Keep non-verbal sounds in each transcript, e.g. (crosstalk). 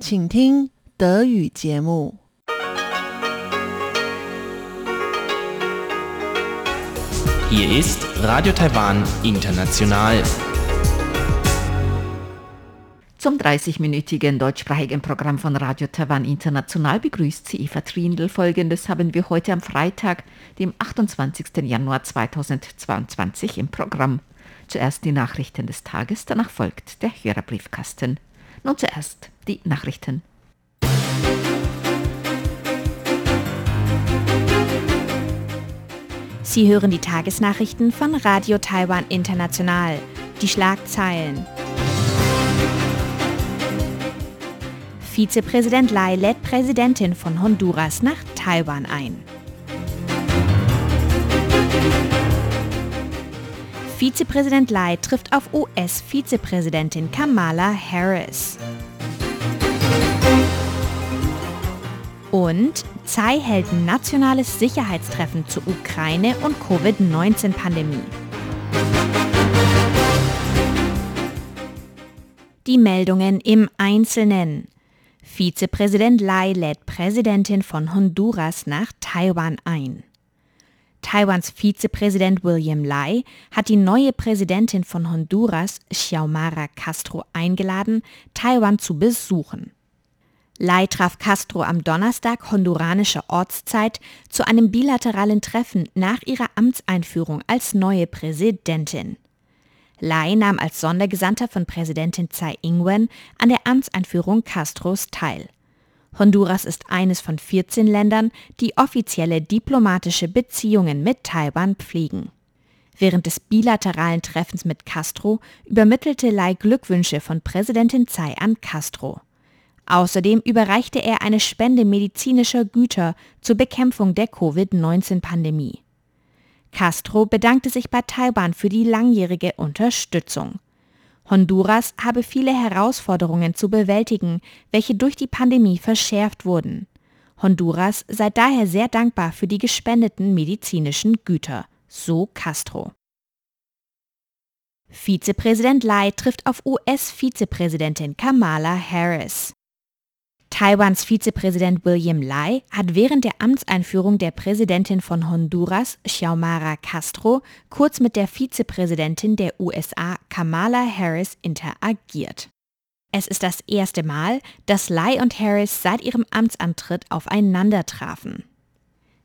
请听德语节目。 Hier ist Radio Taiwan International. Zum 30-minütigen deutschsprachigen Programm von Radio Taiwan International begrüßt sie Eva Trindl. Folgendes haben wir heute am Freitag, dem 28. Januar 2022 im Programm. Zuerst die Nachrichten des Tages, danach folgt der Hörerbriefkasten. Nun zuerst die Nachrichten. Sie hören die Tagesnachrichten von Radio Taiwan International. Die Schlagzeilen. Vizepräsident Lai lädt Präsidentin von Honduras nach Taiwan ein. Vizepräsident Lai trifft auf US-Vizepräsidentin Kamala Harris. Und Tsai hält nationales Sicherheitstreffen zur Ukraine und Covid-19-Pandemie. Die Meldungen im Einzelnen. Vizepräsident Lai lädt Präsidentin von Honduras nach Taiwan ein. Taiwans Vizepräsident William Lai hat die neue Präsidentin von Honduras, Xiomara Castro, eingeladen, Taiwan zu besuchen. Lai traf Castro am Donnerstag honduranischer Ortszeit zu einem bilateralen Treffen nach ihrer Amtseinführung als neue Präsidentin. Lai nahm als Sondergesandter von Präsidentin Tsai Ing-wen an der Amtseinführung Castros teil. Honduras ist eines von 14 Ländern, die offizielle diplomatische Beziehungen mit Taiwan pflegen. Während des bilateralen Treffens mit Castro übermittelte Lai Glückwünsche von Präsidentin Tsai an Castro. Außerdem überreichte er eine Spende medizinischer Güter zur Bekämpfung der Covid-19-Pandemie. Castro bedankte sich bei Taiwan für die langjährige Unterstützung. Honduras habe viele Herausforderungen zu bewältigen, welche durch die Pandemie verschärft wurden. Honduras sei daher sehr dankbar für die gespendeten medizinischen Güter, so Castro. Vizepräsident Lai trifft auf US-Vizepräsidentin Kamala Harris. Taiwans Vizepräsident William Lai hat während der Amtseinführung der Präsidentin von Honduras, Xiomara Castro, kurz mit der Vizepräsidentin der USA, Kamala Harris, interagiert. Es ist das erste Mal, dass Lai und Harris seit ihrem Amtsantritt aufeinander trafen.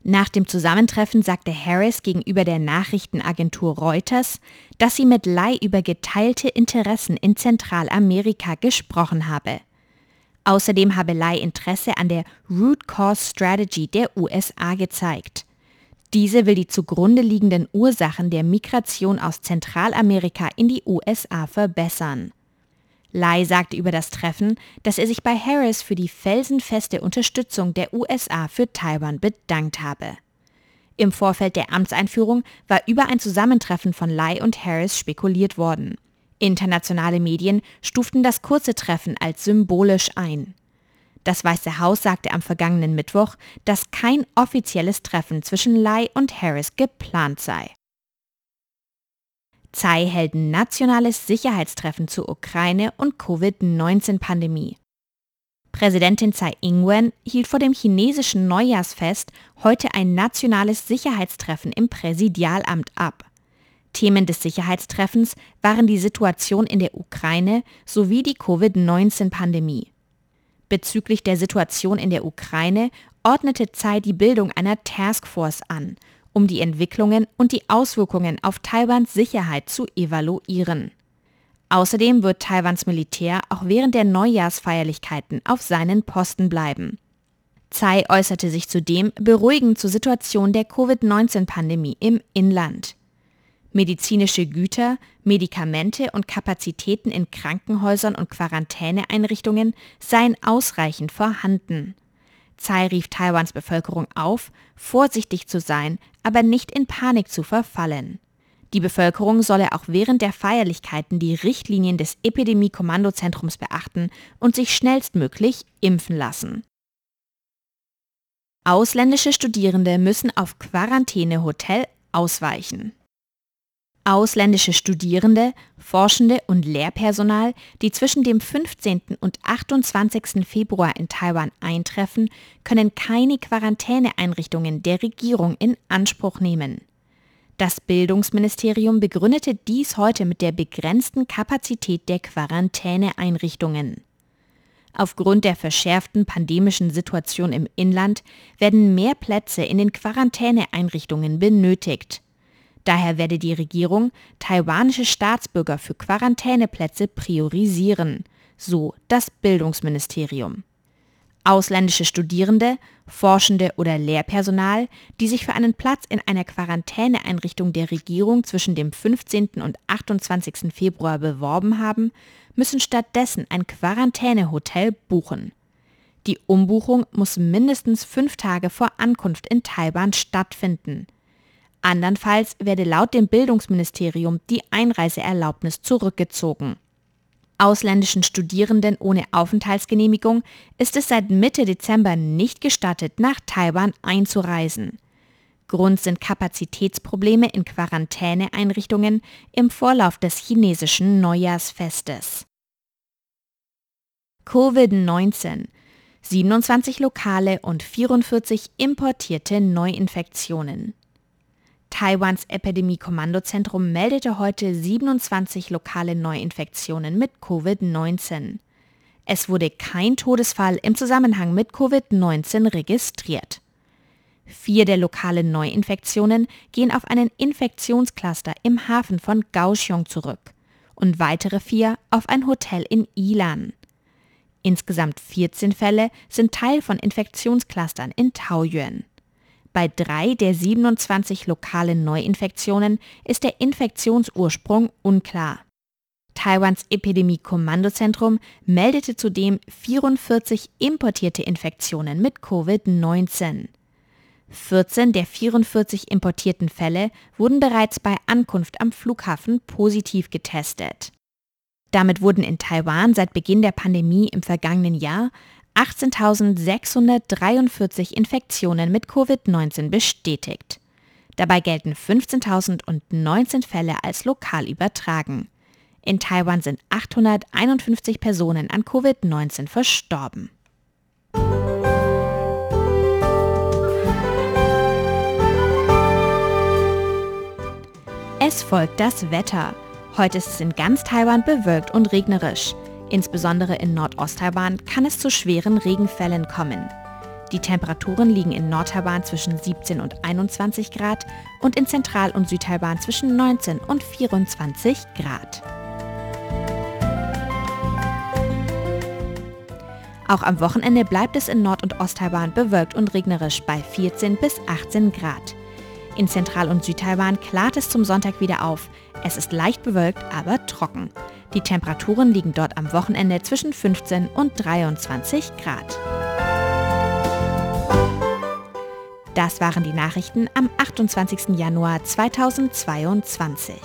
Nach dem Zusammentreffen sagte Harris gegenüber der Nachrichtenagentur Reuters, dass sie mit Lai über geteilte Interessen in Zentralamerika gesprochen habe. Außerdem habe Lai Interesse an der Root Cause Strategy der USA gezeigt. Diese will die zugrunde liegenden Ursachen der Migration aus Zentralamerika in die USA verbessern. Lai sagte über das Treffen, dass er sich bei Harris für die felsenfeste Unterstützung der USA für Taiwan bedankt habe. Im Vorfeld der Amtseinführung war über ein Zusammentreffen von Lai und Harris spekuliert worden. Internationale Medien stuften das kurze Treffen als symbolisch ein. Das Weiße Haus sagte am vergangenen Mittwoch, dass kein offizielles Treffen zwischen Lai und Harris geplant sei. Tsai hält nationales Sicherheitstreffen zur Ukraine und Covid-19-Pandemie. Präsidentin Tsai Ing-wen hielt vor dem chinesischen Neujahrsfest heute ein nationales Sicherheitstreffen im Präsidialamt ab. Themen des Sicherheitstreffens waren die Situation in der Ukraine sowie die Covid-19-Pandemie. Bezüglich der Situation in der Ukraine ordnete Tsai die Bildung einer Taskforce an, um die Entwicklungen und die Auswirkungen auf Taiwans Sicherheit zu evaluieren. Außerdem wird Taiwans Militär auch während der Neujahrsfeierlichkeiten auf seinen Posten bleiben. Tsai äußerte sich zudem beruhigend zur Situation der Covid-19-Pandemie im Inland. Medizinische Güter, Medikamente und Kapazitäten in Krankenhäusern und Quarantäneeinrichtungen seien ausreichend vorhanden. Tsai rief Taiwans Bevölkerung auf, vorsichtig zu sein, aber nicht in Panik zu verfallen. Die Bevölkerung solle auch während der Feierlichkeiten die Richtlinien des Epidemie-Kommandozentrums beachten und sich schnellstmöglich impfen lassen. Ausländische Studierende müssen auf Quarantänehotel ausweichen. Ausländische Studierende, Forschende und Lehrpersonal, die zwischen dem 15. und 28. Februar in Taiwan eintreffen, können keine Quarantäneeinrichtungen der Regierung in Anspruch nehmen. Das Bildungsministerium begründete dies heute mit der begrenzten Kapazität der Quarantäneeinrichtungen. Aufgrund der verschärften pandemischen Situation im Inland werden mehr Plätze in den Quarantäneeinrichtungen benötigt. Daher werde die Regierung taiwanische Staatsbürger für Quarantäneplätze priorisieren, so das Bildungsministerium. Ausländische Studierende, Forschende oder Lehrpersonal, die sich für einen Platz in einer Quarantäneeinrichtung der Regierung zwischen dem 15. und 28. Februar beworben haben, müssen stattdessen ein Quarantänehotel buchen. Die Umbuchung muss mindestens fünf Tage vor Ankunft in Taiwan stattfinden. Andernfalls werde laut dem Bildungsministerium die Einreiseerlaubnis zurückgezogen. Ausländischen Studierenden ohne Aufenthaltsgenehmigung ist es seit Mitte Dezember nicht gestattet, nach Taiwan einzureisen. Grund sind Kapazitätsprobleme in Quarantäneeinrichtungen im Vorlauf des chinesischen Neujahrsfestes. Covid-19 27 lokale und 44 importierte Neuinfektionen. Taiwans Epidemie-Kommandozentrum meldete heute 27 lokale Neuinfektionen mit Covid-19. Es wurde kein Todesfall im Zusammenhang mit Covid-19 registriert. Vier der lokalen Neuinfektionen gehen auf einen Infektionscluster im Hafen von Kaohsiung zurück und weitere vier auf ein Hotel in Ilan. Insgesamt 14 Fälle sind Teil von Infektionsclustern in Taoyuan. Bei drei der 27 lokalen Neuinfektionen ist der Infektionsursprung unklar. Taiwans Epidemie-Kommandozentrum meldete zudem 44 importierte Infektionen mit Covid-19. 14 der 44 importierten Fälle wurden bereits bei Ankunft am Flughafen positiv getestet. Damit wurden in Taiwan seit Beginn der Pandemie im vergangenen Jahr 18.643 Infektionen mit Covid-19 bestätigt. Dabei gelten 15.019 Fälle als lokal übertragen. In Taiwan sind 851 Personen an Covid-19 verstorben. Es folgt das Wetter. Heute ist es in ganz Taiwan bewölkt und regnerisch. Insbesondere in Nordost-Taiwan kann es zu schweren Regenfällen kommen. Die Temperaturen liegen in Nord-Taiwan zwischen 17 und 21 Grad und in Zentral- und Südtaiwan zwischen 19 und 24 Grad. Auch am Wochenende bleibt es in Nord- und Ost-Taiwan bewölkt und regnerisch bei 14 bis 18 Grad. In Zentral- und Südtaiwan klart es zum Sonntag wieder auf. Es ist leicht bewölkt, aber trocken. Die Temperaturen liegen dort am Wochenende zwischen 15 und 23 Grad. Das waren die Nachrichten am 28. Januar 2022.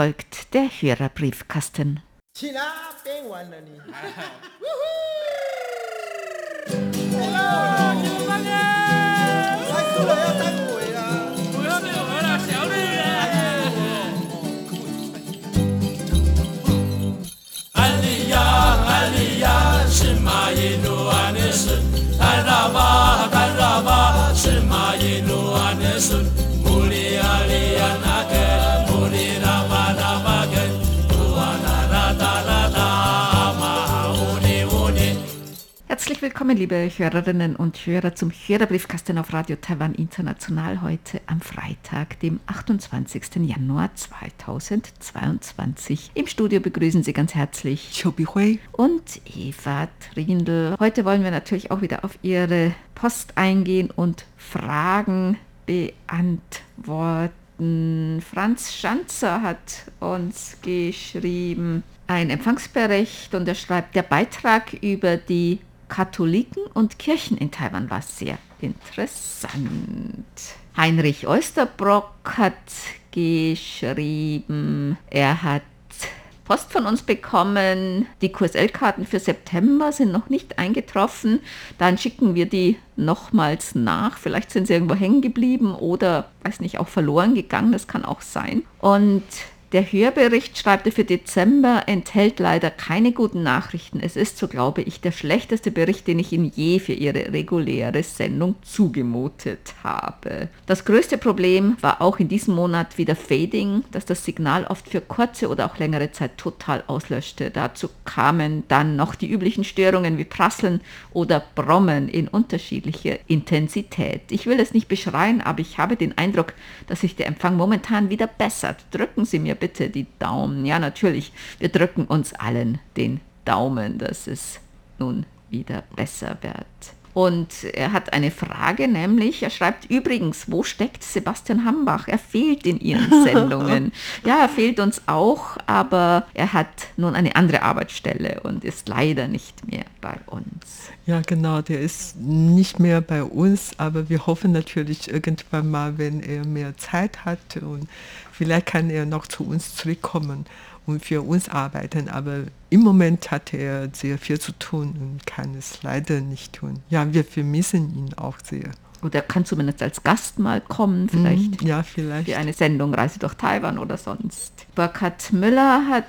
folgt der Hörerbriefkasten.！Herzlich willkommen, liebe Hörerinnen und Hörer, zum Hörerbriefkasten auf Radio Taiwan International heute am Freitag, dem 28. Januar 2022. Im Studio begrüßen Sie ganz herzlich Chobi Hui. und Eva Trindl. Heute wollen wir natürlich auch wieder auf Ihre Post eingehen und Fragen beantworten. Franz Schanzer hat uns geschrieben ein Empfangsbericht und er schreibt, der Beitrag über die Katholiken und Kirchen in Taiwan war sehr interessant. Heinrich Oesterbrock hat geschrieben, er hat Post von uns bekommen. Die QSL-Karten für September sind noch nicht eingetroffen. Dann schicken wir die nochmals nach. Vielleicht sind sie irgendwo hängen geblieben oder, weiß nicht, auch verloren gegangen. Das kann auch sein. Und der Hörbericht, schreibt er für Dezember, enthält leider keine guten Nachrichten. Es ist, so glaube ich, der schlechteste Bericht, den ich Ihnen je für Ihre reguläre Sendung zugemutet habe. Das größte Problem war auch in diesem Monat wieder Fading, das das Signal oft für kurze oder auch längere Zeit total auslöschte. Dazu kamen dann noch die üblichen Störungen wie Prasseln oder Brommen in unterschiedlicher Intensität. Ich will es nicht beschreien, aber ich habe den Eindruck, dass sich der Empfang momentan wieder bessert. Drücken Sie mir bitte die Daumen. Ja, natürlich, wir drücken uns allen den Daumen, dass es nun wieder besser wird. Und er hat eine Frage, nämlich, er schreibt übrigens, wo steckt Sebastian Hambach? Er fehlt in Ihren (laughs) Sendungen. ja, er fehlt uns auch, aber er hat nun eine andere Arbeitsstelle und ist leider nicht mehr bei uns. Ja, genau, der ist nicht mehr bei uns, aber wir hoffen natürlich irgendwann mal, wenn er mehr Zeit hat und vielleicht kann er noch zu uns zurückkommen für uns arbeiten. Aber im Moment hat er sehr viel zu tun und kann es leider nicht tun. Ja, wir vermissen ihn auch sehr. Oder er kann zumindest als Gast mal kommen, vielleicht Mhm, Ja, vielleicht. für eine Sendung Reise durch Taiwan oder sonst. Burkhard Müller hat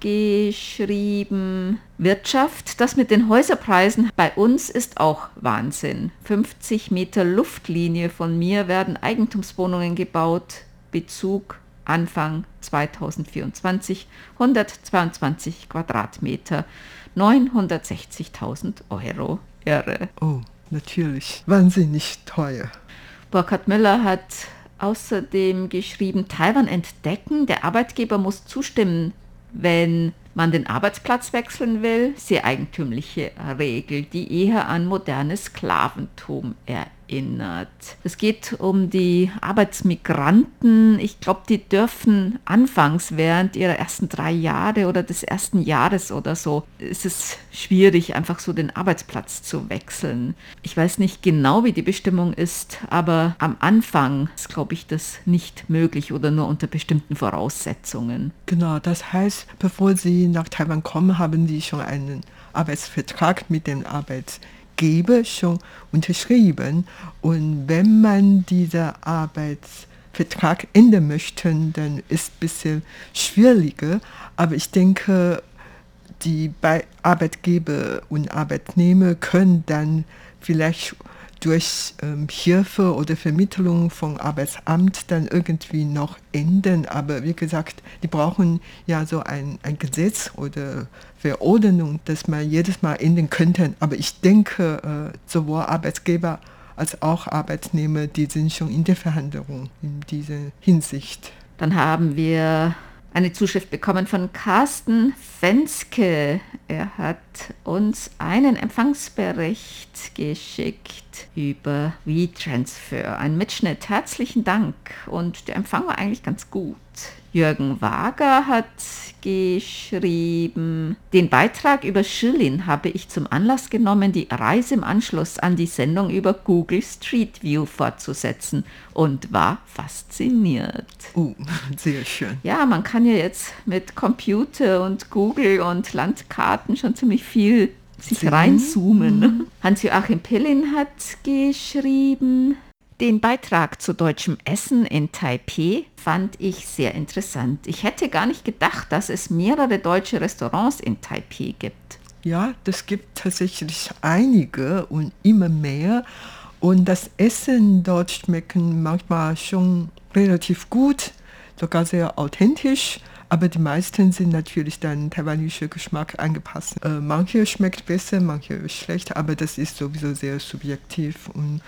geschrieben, Wirtschaft, das mit den Häuserpreisen bei uns ist auch Wahnsinn. 50 Meter Luftlinie von mir werden Eigentumswohnungen gebaut, Bezug Anfang 2024, 122 Quadratmeter, 960.000 Euro. Irre. Oh, natürlich. Wahnsinnig teuer. Burkhard Müller hat außerdem geschrieben, Taiwan entdecken, der Arbeitgeber muss zustimmen, wenn man den Arbeitsplatz wechseln will. Sehr eigentümliche Regel, die eher an modernes Sklaventum erinnert. Es geht um die Arbeitsmigranten. Ich glaube, die dürfen anfangs während ihrer ersten drei Jahre oder des ersten Jahres oder so, ist es schwierig, einfach so den Arbeitsplatz zu wechseln. Ich weiß nicht genau, wie die Bestimmung ist, aber am Anfang ist, glaube ich, das nicht möglich oder nur unter bestimmten Voraussetzungen. Genau, das heißt, bevor Sie nach Taiwan kommen, haben Sie schon einen Arbeitsvertrag mit dem Arbeitgeber schon unterschrieben. Und wenn man diesen Arbeitsvertrag ändern möchte, dann ist es ein bisschen schwieriger. Aber ich denke, die Bei- Arbeitgeber und Arbeitnehmer können dann vielleicht durch ähm, Hilfe oder Vermittlung vom Arbeitsamt dann irgendwie noch ändern. Aber wie gesagt, die brauchen ja so ein, ein Gesetz oder Verordnung, das man jedes Mal ändern könnte. Aber ich denke, äh, sowohl Arbeitgeber als auch Arbeitnehmer, die sind schon in der Verhandlung in dieser Hinsicht. Dann haben wir eine Zuschrift bekommen von Carsten Fenske. Er hat uns einen Empfangsbericht geschickt über WeTransfer. Ein Mitschnitt. Herzlichen Dank. Und der Empfang war eigentlich ganz gut. Jürgen Wager hat geschrieben, den Beitrag über Schirlin habe ich zum Anlass genommen, die Reise im Anschluss an die Sendung über Google Street View fortzusetzen und war fasziniert. Oh, (laughs) sehr schön. Ja, man kann ja jetzt mit Computer und Google und Landkarten schon ziemlich viel sich reinzoomen. Hans-Joachim Pillin hat geschrieben, den Beitrag zu deutschem Essen in Taipeh fand ich sehr interessant. Ich hätte gar nicht gedacht, dass es mehrere deutsche Restaurants in Taipeh gibt. Ja, das gibt tatsächlich einige und immer mehr. Und das Essen dort schmecken manchmal schon relativ gut, sogar sehr authentisch. Aber die meisten sind natürlich dann taiwanischer Geschmack angepasst. Äh, manche schmeckt besser, manche schlecht, aber das ist sowieso sehr subjektiv. Und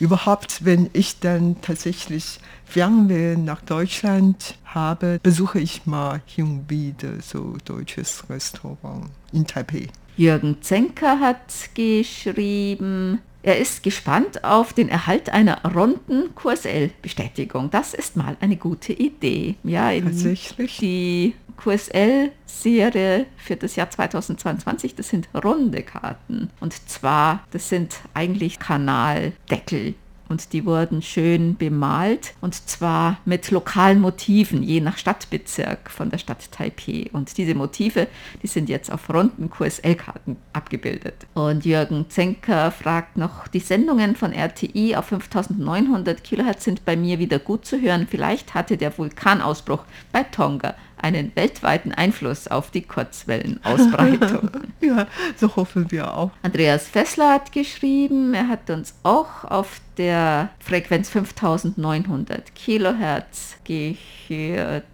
überhaupt, wenn ich dann tatsächlich Fernweh nach Deutschland habe, besuche ich mal hin und wieder so deutsches Restaurant in Taipei. Jürgen Zenker hat geschrieben, er ist gespannt auf den Erhalt einer runden QSL-Bestätigung. Das ist mal eine gute Idee. Ja, Tatsächlich? die QSL-Serie für das Jahr 2022, das sind runde Karten. Und zwar, das sind eigentlich Kanaldeckel. Und die wurden schön bemalt und zwar mit lokalen Motiven, je nach Stadtbezirk von der Stadt Taipei. Und diese Motive, die sind jetzt auf runden QSL-Karten abgebildet. Und Jürgen Zenker fragt noch, die Sendungen von RTI auf 5900 Kilohertz sind bei mir wieder gut zu hören. Vielleicht hatte der Vulkanausbruch bei Tonga einen weltweiten Einfluss auf die Kurzwellenausbreitung. (laughs) Ja, so hoffen wir auch. Andreas Fessler hat geschrieben, er hat uns auch auf der Frequenz 5900 Kilohertz gehört.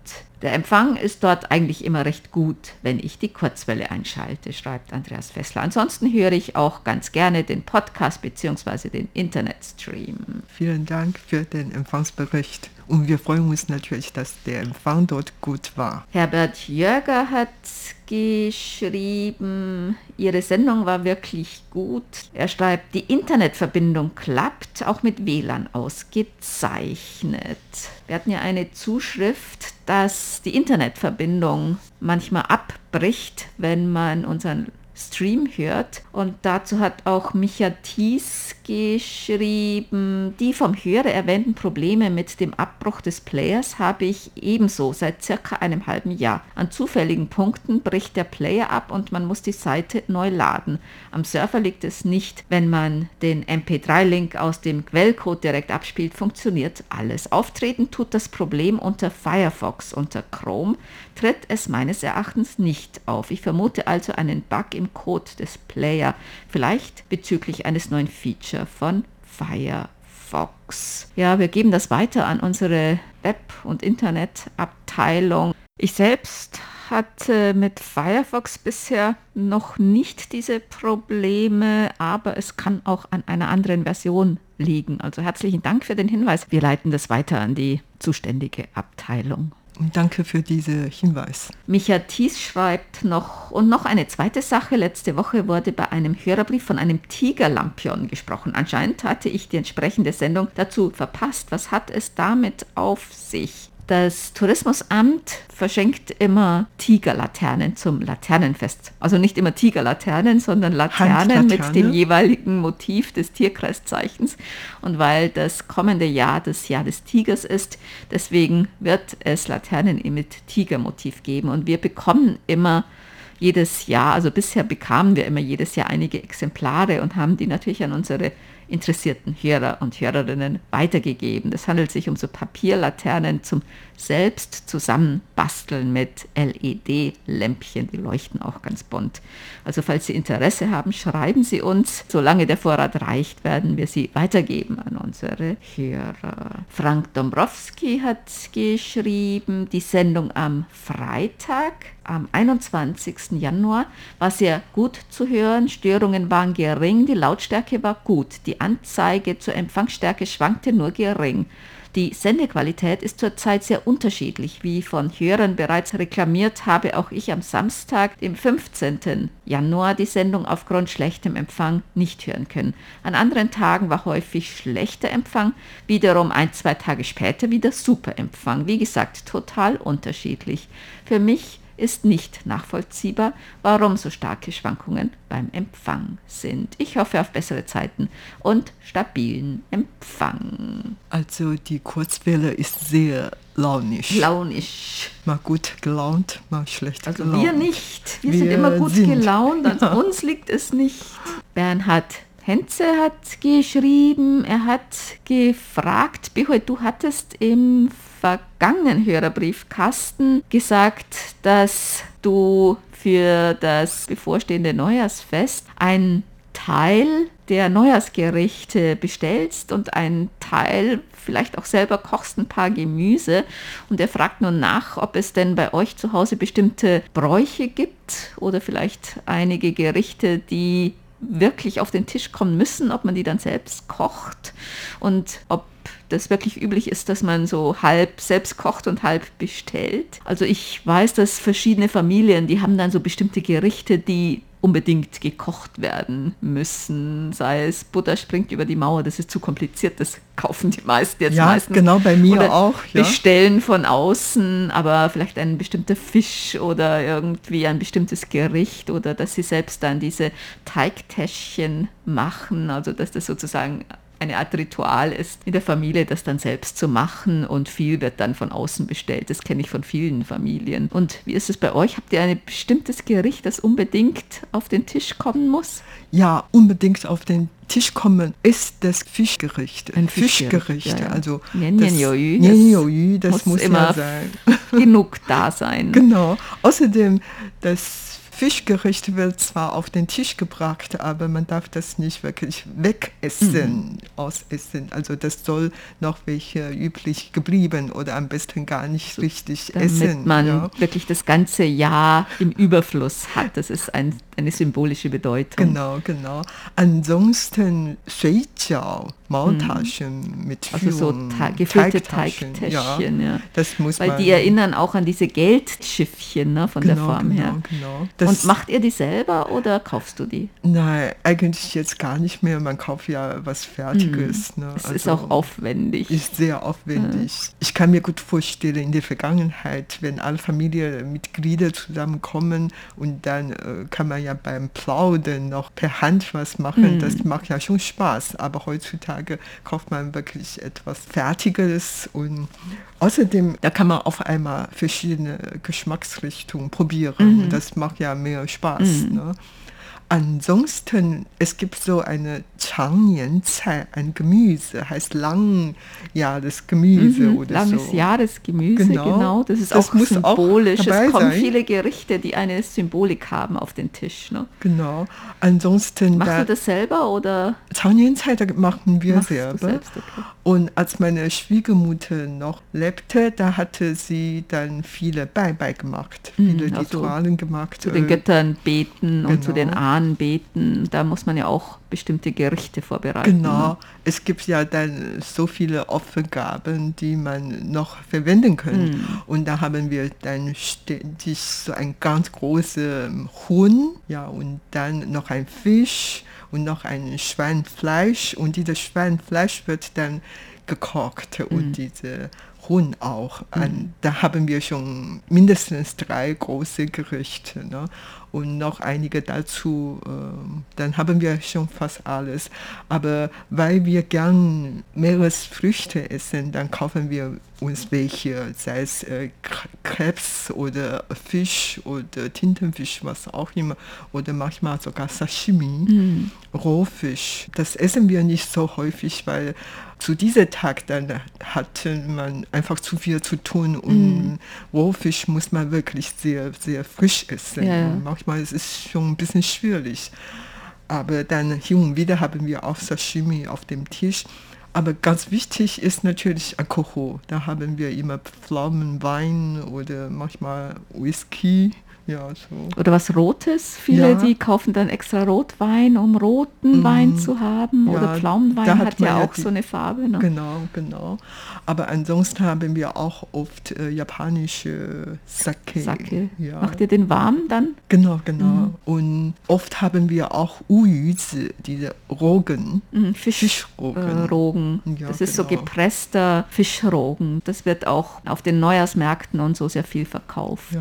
Der Empfang ist dort eigentlich immer recht gut, wenn ich die Kurzwelle einschalte, schreibt Andreas Fessler. Ansonsten höre ich auch ganz gerne den Podcast bzw. den Internetstream. Vielen Dank für den Empfangsbericht. Und wir freuen uns natürlich, dass der Empfang dort gut war. Herbert Jörger hat geschrieben, Ihre Sendung war wirklich gut. Er schreibt, die Internetverbindung klappt, auch mit WLAN ausgezeichnet. Wir hatten ja eine Zuschrift, dass die Internetverbindung manchmal abbricht, wenn man unseren Stream hört. Und dazu hat auch Micha Thies geschrieben, die vom Hörer erwähnten Probleme mit dem Abbruch des Players habe ich ebenso seit circa einem halben Jahr. An zufälligen Punkten bricht der Player ab und man muss die Seite neu laden. Am Server liegt es nicht. Wenn man den MP3-Link aus dem Quellcode direkt abspielt, funktioniert alles. Auftreten tut das Problem unter Firefox. Unter Chrome tritt es meines Erachtens nicht auf. Ich vermute also einen Bug im Code des Player, vielleicht bezüglich eines neuen Feature von Firefox. Ja, wir geben das weiter an unsere Web- und Internetabteilung. Ich selbst hatte mit Firefox bisher noch nicht diese Probleme, aber es kann auch an einer anderen Version liegen. Also herzlichen Dank für den Hinweis. Wir leiten das weiter an die zuständige Abteilung. Und danke für diesen Hinweis. Micha Thies schreibt noch, und noch eine zweite Sache. Letzte Woche wurde bei einem Hörerbrief von einem Tigerlampion gesprochen. Anscheinend hatte ich die entsprechende Sendung dazu verpasst. Was hat es damit auf sich? Das Tourismusamt verschenkt immer Tigerlaternen zum Laternenfest. Also nicht immer Tigerlaternen, sondern Laternen mit dem jeweiligen Motiv des Tierkreiszeichens. Und weil das kommende Jahr das Jahr des Tigers ist, deswegen wird es Laternen mit Tigermotiv geben. Und wir bekommen immer jedes Jahr, also bisher bekamen wir immer jedes Jahr einige Exemplare und haben die natürlich an unsere interessierten Hörer und Hörerinnen weitergegeben. Es handelt sich um so Papierlaternen zum selbst zusammenbasteln mit LED-Lämpchen. Die leuchten auch ganz bunt. Also falls Sie Interesse haben, schreiben Sie uns. Solange der Vorrat reicht, werden wir sie weitergeben an unsere Hörer. Frank Dombrowski hat geschrieben, die Sendung am Freitag am 21. Januar war sehr gut zu hören. Störungen waren gering, die Lautstärke war gut. Die Anzeige zur Empfangsstärke schwankte nur gering. Die Sendequalität ist zurzeit sehr unterschiedlich. Wie von Hörern bereits reklamiert, habe auch ich am Samstag, dem 15. Januar, die Sendung aufgrund schlechtem Empfang nicht hören können. An anderen Tagen war häufig schlechter Empfang, wiederum ein, zwei Tage später wieder super Empfang. Wie gesagt, total unterschiedlich. Für mich ist nicht nachvollziehbar, warum so starke Schwankungen beim Empfang sind. Ich hoffe auf bessere Zeiten und stabilen Empfang. Also die Kurzwelle ist sehr launisch. Launisch. mal gut gelaunt, mal schlecht Also gelaunt. wir nicht. Wir, sind Wir immer gut sind. gelaunt. An (laughs) Ja. uns liegt es nicht. Bernhard Henze hat geschrieben, er hat gefragt, Behold, du hattest im vergangenen Hörerbriefkasten gesagt, dass du für das bevorstehende Neujahrsfest ein Teil der Neujahrsgerichte bestellst und einen Teil vielleicht auch selber kochst, ein paar Gemüse. Und er fragt nun nach, ob es denn bei euch zu Hause bestimmte Bräuche gibt oder vielleicht einige Gerichte, die wirklich auf den Tisch kommen müssen, ob man die dann selbst kocht und ob das wirklich üblich ist, dass man so halb selbst kocht und halb bestellt. Also ich weiß, dass verschiedene Familien, die haben dann so bestimmte Gerichte, die unbedingt gekocht werden müssen. Sei es Butter springt über die Mauer, das ist zu kompliziert, das kaufen die meisten jetzt Ja, meistens. genau, bei mir Oder auch, ja. Bestellen von außen, aber vielleicht ein bestimmter Fisch oder irgendwie ein bestimmtes Gericht oder dass sie selbst dann diese Teigtäschchen machen, also dass das sozusagen eine Art Ritual ist, in der Familie das dann selbst zu machen und viel wird dann von außen bestellt. Das kenne ich von vielen Familien. Und wie ist es bei euch? Habt ihr ein bestimmtes Gericht, das unbedingt auf den Tisch kommen muss? Ja, unbedingt auf den Tisch kommen ist das Fischgericht. Ein Fischgericht, Fischgericht, ja, ja. also Nian das- das muss muss, immer ja sein. Genug da sein. (laughs) Genau. Außerdem, das Fischgericht wird zwar auf den Tisch gebracht, aber man darf das nicht wirklich wegessen, Mhm. ausessen. Also das soll noch welche üblich geblieben oder am besten gar nicht richtig damit essen. man ja. wirklich das ganze Jahr im Überfluss hat. Das ist ein, eine symbolische Bedeutung. Genau, genau. Ansonsten Shuijiao, Maultaschen mit Also so Führung, Ta gefüllte Teigtaschen, Teigtäschchen, ja. Das muss Weil man. die erinnern auch an diese Geldschiffchen ne, von der Genau, Form genau, her. genau. Das- Und macht ihr die selber oder kaufst du die? Nein, eigentlich jetzt gar nicht mehr. Man kauft ja was Fertiges. Ne? Es ist auch aufwendig. Ist sehr aufwendig. Ich kann mir gut vorstellen, in der Vergangenheit, wenn alle Familienmitglieder zusammenkommen und dann äh, kann man ja beim Plaudern noch per Hand was machen, das macht ja schon Spaß. Aber heutzutage kauft man wirklich etwas Fertiges und außerdem, da kann man auf einmal verschiedene Geschmacksrichtungen probieren. Und das macht ja mehr Spaß. Ne? Ansonsten, es gibt so eine Changnian-Cai, ein Gemüse, heißt langjahres Gemüse Mhm, oder langes so. Jahresgemüse, genau. Genau. Das ist Das auch auch symbolisch. dabei es kommen sein. viele Gerichte, die eine Symbolik haben auf den Tisch. Ne? Genau. Ansonsten, Machst da, du das selber oder Changnian-Cai, da machen wir selber. selbst? Okay. Und als meine Schwiegermutter noch lebte, da hatte sie dann viele Beibai gemacht, viele also Ritualen gemacht. Zu den äh, Göttern beten und zu den genau. Ahnen beten. Da muss man ja auch bestimmte Gerichte vorbereiten. Genau, Ne? es gibt ja dann so viele Opfergaben, die man noch verwenden kann. Hm. Und da haben wir dann ständig so ein ganz großes Huhn, ja, und dann noch ein Fisch und noch ein Schweinfleisch. Und dieses Schweinfleisch wird dann gekocht und diese Huhn auch. An, da haben wir schon mindestens drei große Gerichte. Ne? Und noch einige dazu, ähm, dann haben wir schon fast alles. Aber weil wir gern Meeresfrüchte essen, dann kaufen wir uns welche, sei es äh, Krebs oder Fisch oder Tintenfisch, was auch immer, oder manchmal sogar Sashimi, Rohfisch. Das essen wir nicht so häufig, weil zu diesem Tag dann hatte man einfach zu viel zu tun und Rohfisch muss man wirklich sehr, sehr frisch essen. Ja, manchmal ist es schon ein bisschen schwierig. Aber dann hin und wieder haben wir auch Sashimi auf dem Tisch. Aber ganz wichtig ist natürlich Alkohol. Da haben wir immer Pflaumenwein oder manchmal Whisky. Ja, so. Oder was Rotes. Viele, Ja. die kaufen dann extra Rotwein, um roten Wein zu haben. Ja, Oder Pflaumenwein hat, hat ja auch die- so eine Farbe. Ne? Genau, genau. Aber ansonsten haben wir auch oft äh, japanische Sake. Sake. Ja. Macht ihr den warm dann? Genau, genau. Und oft haben wir auch Uyuzi, diese Rogen, Mhm, Fisch, Fischrogen. äh, Rogen. Ja, das ist so genau. gepresster Fischrogen. Das wird auch auf den Neujahrsmärkten und so sehr viel verkauft. Ja.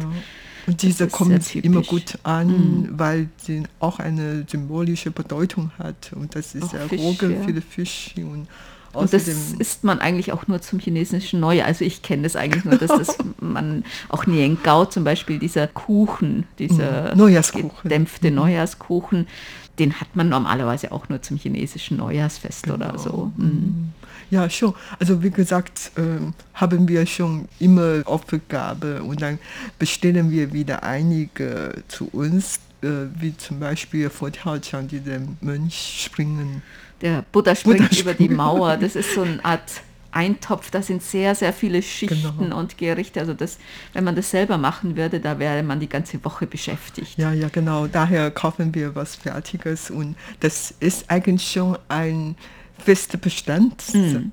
Und diese kommt immer gut an, weil sie auch eine symbolische Bedeutung hat. Und das ist Auch ja Fisch, Roge ja. für die Fisch. Und Und das isst man eigentlich auch nur zum chinesischen Neujahr. Also ich kenne das eigentlich nur, dass das (laughs) man auch Niengao zum Beispiel, dieser Kuchen, dieser Mhm. Neujahrskuchen. gedämpfte Neujahrskuchen, den hat man normalerweise auch nur zum chinesischen Neujahrsfest oder Genau. so. Mhm. Ja, schon. Also wie gesagt, ähm, haben wir schon immer Aufgabe und dann bestellen wir wieder einige zu uns, äh, wie zum Beispiel vor Tiaoqiang, diese Mönch springen. Der Buddha springt Buddha über die springt. Mauer. Das ist so eine Art Eintopf, da sind sehr, sehr viele Schichten Genau. und Gerichte. Also das, wenn man das selber machen würde, da wäre man die ganze Woche beschäftigt. Ja, ja, genau. Daher kaufen wir was Fertiges und das ist eigentlich schon ein fester Bestandteil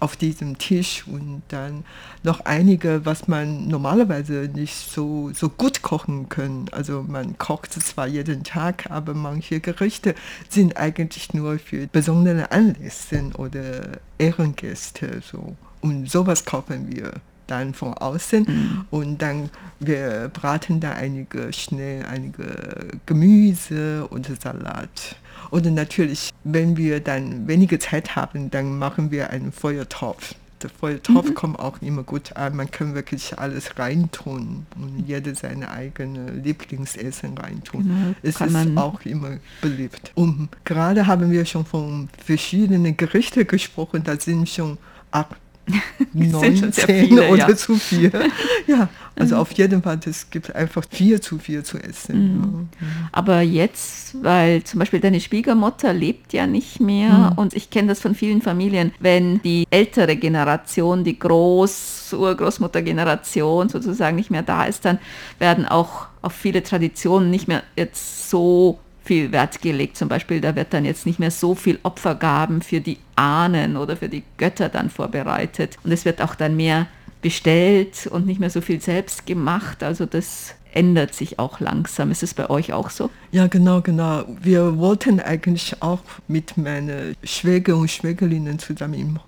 auf diesem Tisch und dann noch einige, was man normalerweise nicht so, so gut kochen kann. Also man kocht zwar jeden Tag, aber manche Gerichte sind eigentlich nur für besondere Anlässe oder Ehrengäste so. Und sowas kaufen wir dann von außen und dann wir braten da einige schnell einige Gemüse und Salat. Und natürlich, wenn wir dann wenige Zeit haben, dann machen wir einen Feuertopf. Der Feuertopf kommt auch immer gut an. Man kann wirklich alles reintun und jeder seine eigene Lieblingsessen reintun. Genau, es ist auch immer beliebt. Und gerade haben wir schon von verschiedenen Gerichten gesprochen. Da sind schon acht, (laughs) sind neun, schon sehr zehn viele, oder ja. zu viel. (laughs) Ja, also auf jeden Fall, es gibt einfach viel zu viel zu essen. Aber jetzt, weil zum Beispiel deine Schwiegermutter lebt ja nicht mehr Hm. und ich kenne das von vielen Familien, wenn die ältere Generation, die Groß-, Urgroßmuttergeneration sozusagen nicht mehr da ist, dann werden auch auf viele Traditionen nicht mehr jetzt so viel Wert gelegt. Zum Beispiel, da wird dann jetzt nicht mehr so viel Opfergaben für die Ahnen oder für die Götter dann vorbereitet. Und es wird auch dann mehr bestellt und nicht mehr so viel selbst gemacht. Also das ändert sich auch langsam. Ist es bei euch auch so? Ja, genau, genau. Wir wollten eigentlich auch mit meinen Schwäger und Schwägerinnen zusammen im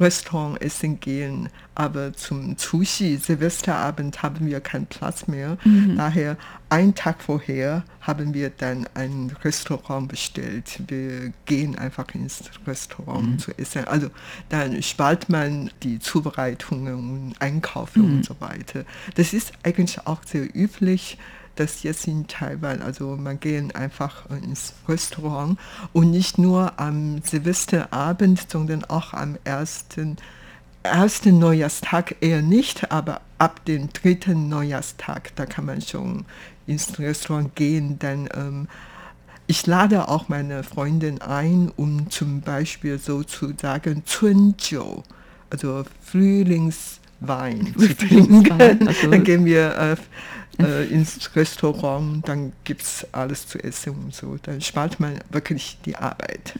Restaurant essen gehen, aber zum Sushi, Silvesterabend, haben wir keinen Platz mehr. Daher, einen Tag vorher haben wir dann ein Restaurant bestellt. Wir gehen einfach ins Restaurant zu essen. Also dann spart man die Zubereitungen und Einkaufen und so weiter. Das ist eigentlich auch sehr üblich dass jetzt in Taiwan, also man gehen einfach ins Restaurant und nicht nur am Silvesterabend, sondern auch am ersten, ersten Neujahrstag eher nicht, aber ab dem dritten Neujahrstag, da kann man schon ins Restaurant gehen, dann ähm, ich lade auch meine Freundin ein, um zum Beispiel sozusagen Zunjiu, also Frühlingswein zu trinken. also- Dann gehen wir äh, äh, ins Restaurant, dann gibt es alles zu essen und so. Dann spart man wirklich die Arbeit.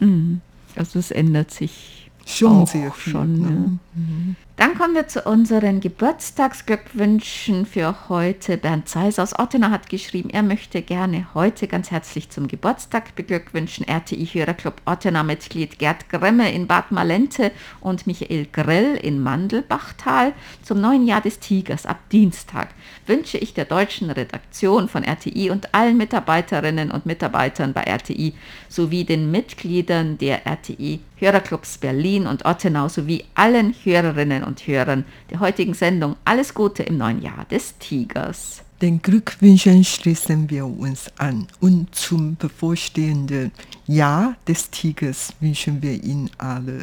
Also es ändert sich Schon auch sehr viel. schon, ne? ja. Dann kommen wir zu unseren Geburtstagsglückwünschen für heute. Bernd Zeiss aus Ottenau hat geschrieben, er möchte gerne heute ganz herzlich zum Geburtstag beglückwünschen. RTI-Hörerclub Ottenau-Mitglied Gerd Gremme in Bad Malente und Michael Grell in Mandelbachtal. Zum neuen Jahr des Tigers ab Dienstag wünsche ich der deutschen Redaktion von RTI und allen Mitarbeiterinnen und Mitarbeitern bei RTI sowie den Mitgliedern der RTI Hörerclubs Berlin und Ottenau sowie allen Hörerinnen und Hörern der heutigen Sendung alles Gute im neuen Jahr des Tigers. Den Glückwünschen schließen wir uns an und zum bevorstehenden Jahr des Tigers wünschen wir Ihnen alle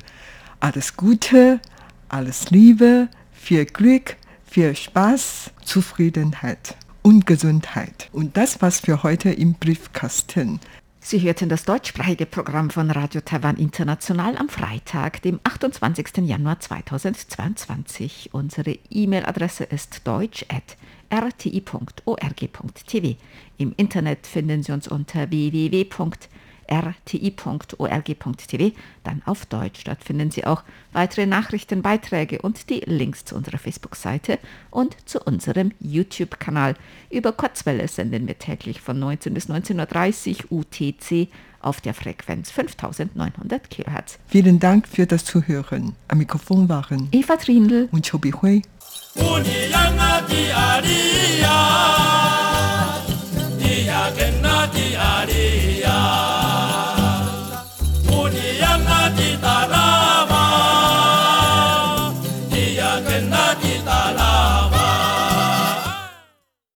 alles Gute, alles Liebe, viel Glück, viel Spaß, Zufriedenheit und Gesundheit. Und das war's für heute im Briefkasten. Sie hörten das deutschsprachige Programm von Radio Taiwan International am Freitag, dem 28. Januar 2022. Unsere E-Mail-Adresse ist deutsch.rti.org.tv. Im Internet finden Sie uns unter www.rti.org.tv, rti.org.tv, dann auf Deutsch. Dort finden Sie auch weitere Nachrichten, Beiträge und die Links zu unserer Facebook-Seite und zu unserem YouTube-Kanal. Über Kurzwelle senden wir täglich von 19 bis 19.30 Uhr UTC auf der Frequenz 5900 kHz. Vielen Dank für das Zuhören. Am Mikrofon waren Eva Trindl und Chobi Hui.